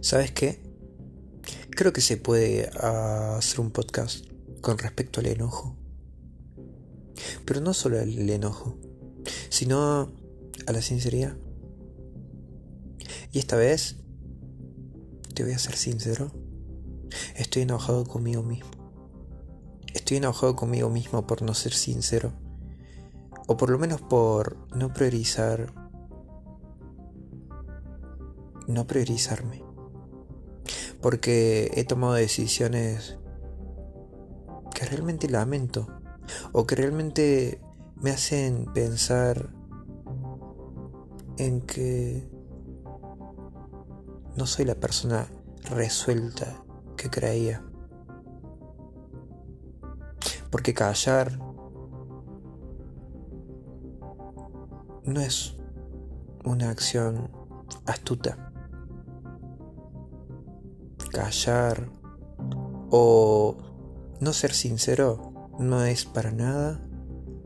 ¿Sabes qué? Creo que se puede ah, hacer un podcast con respecto al enojo. Pero no solo al enojo, sino a la sinceridad. Y esta vez, te voy a ser sincero, estoy enojado conmigo mismo. Estoy enojado conmigo mismo por no ser sincero. O por lo menos por no priorizar. No priorizarme. Porque he tomado decisiones que realmente lamento. O que realmente me hacen pensar en que no soy la persona resuelta que creía. Porque callar no es una acción astuta. Callar o no ser sincero no es para nada,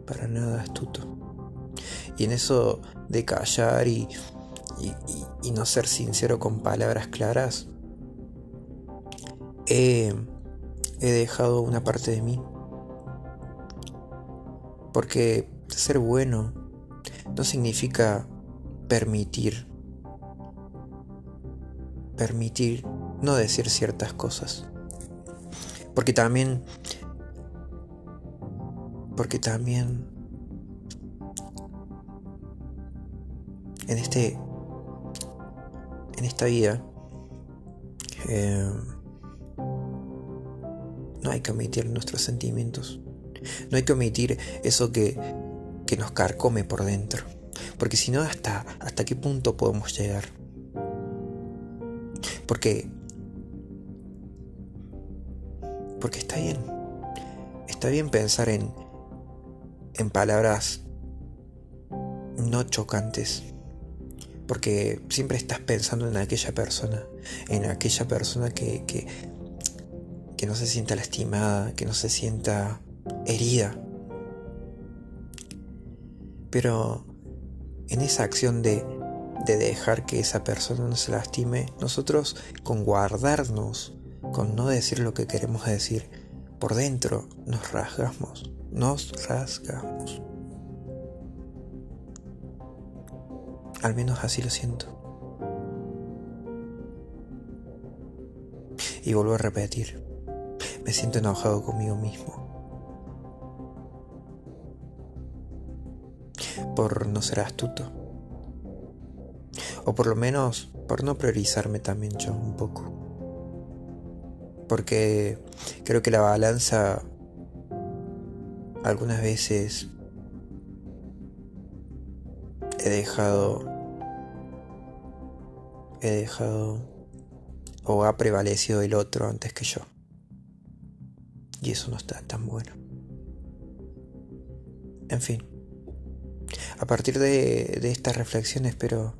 para nada astuto. Y en eso de callar y, y, no ser sincero con palabras claras, he dejado una parte de mí porque ser bueno no significa permitir. Permitir no decir ciertas cosas. Porque también... Porque también... En este... En esta vida... Eh, no hay que omitir nuestros sentimientos. No hay que omitir eso que, que nos carcome por dentro. Porque si no, hasta, ¿hasta qué punto podemos llegar? Porque... Porque está bien. Está bien pensar en, en palabras no chocantes. Porque siempre estás pensando en aquella persona. En aquella persona que, que, que no se sienta lastimada, que no se sienta herida. Pero en esa acción de, de dejar que esa persona no se lastime, nosotros con guardarnos, con no decir lo que queremos decir, por dentro nos rasgamos, nos rasgamos. Al menos así lo siento. Y vuelvo a repetir, me siento enojado conmigo mismo. por no ser astuto. O por lo menos por no priorizarme también yo un poco. Porque creo que la balanza algunas veces he dejado he dejado o ha prevalecido el otro antes que yo. Y eso no está tan bueno. En fin a partir de, de esta reflexión espero,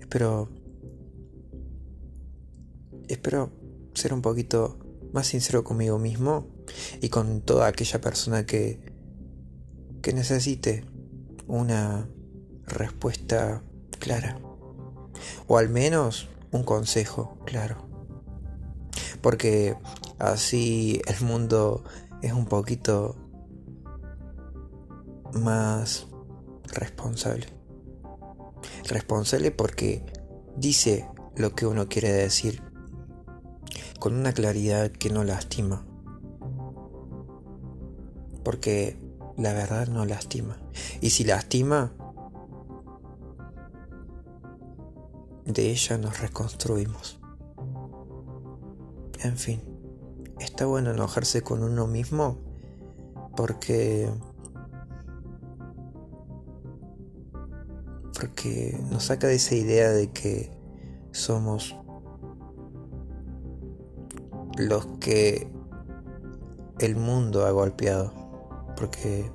espero, espero ser un poquito más sincero conmigo mismo y con toda aquella persona que, que necesite una respuesta clara. O al menos un consejo claro. Porque así el mundo es un poquito más responsable. Responsable porque dice lo que uno quiere decir con una claridad que no lastima. Porque la verdad no lastima. Y si lastima, de ella nos reconstruimos. En fin, está bueno enojarse con uno mismo porque porque nos saca de esa idea de que somos los que el mundo ha golpeado, porque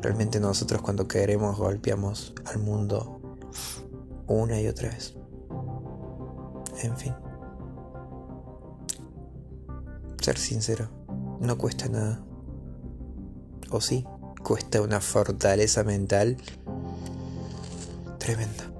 realmente nosotros cuando queremos golpeamos al mundo una y otra vez. En fin. Ser sincero, no cuesta nada. O sí, cuesta una fortaleza mental Tremenda.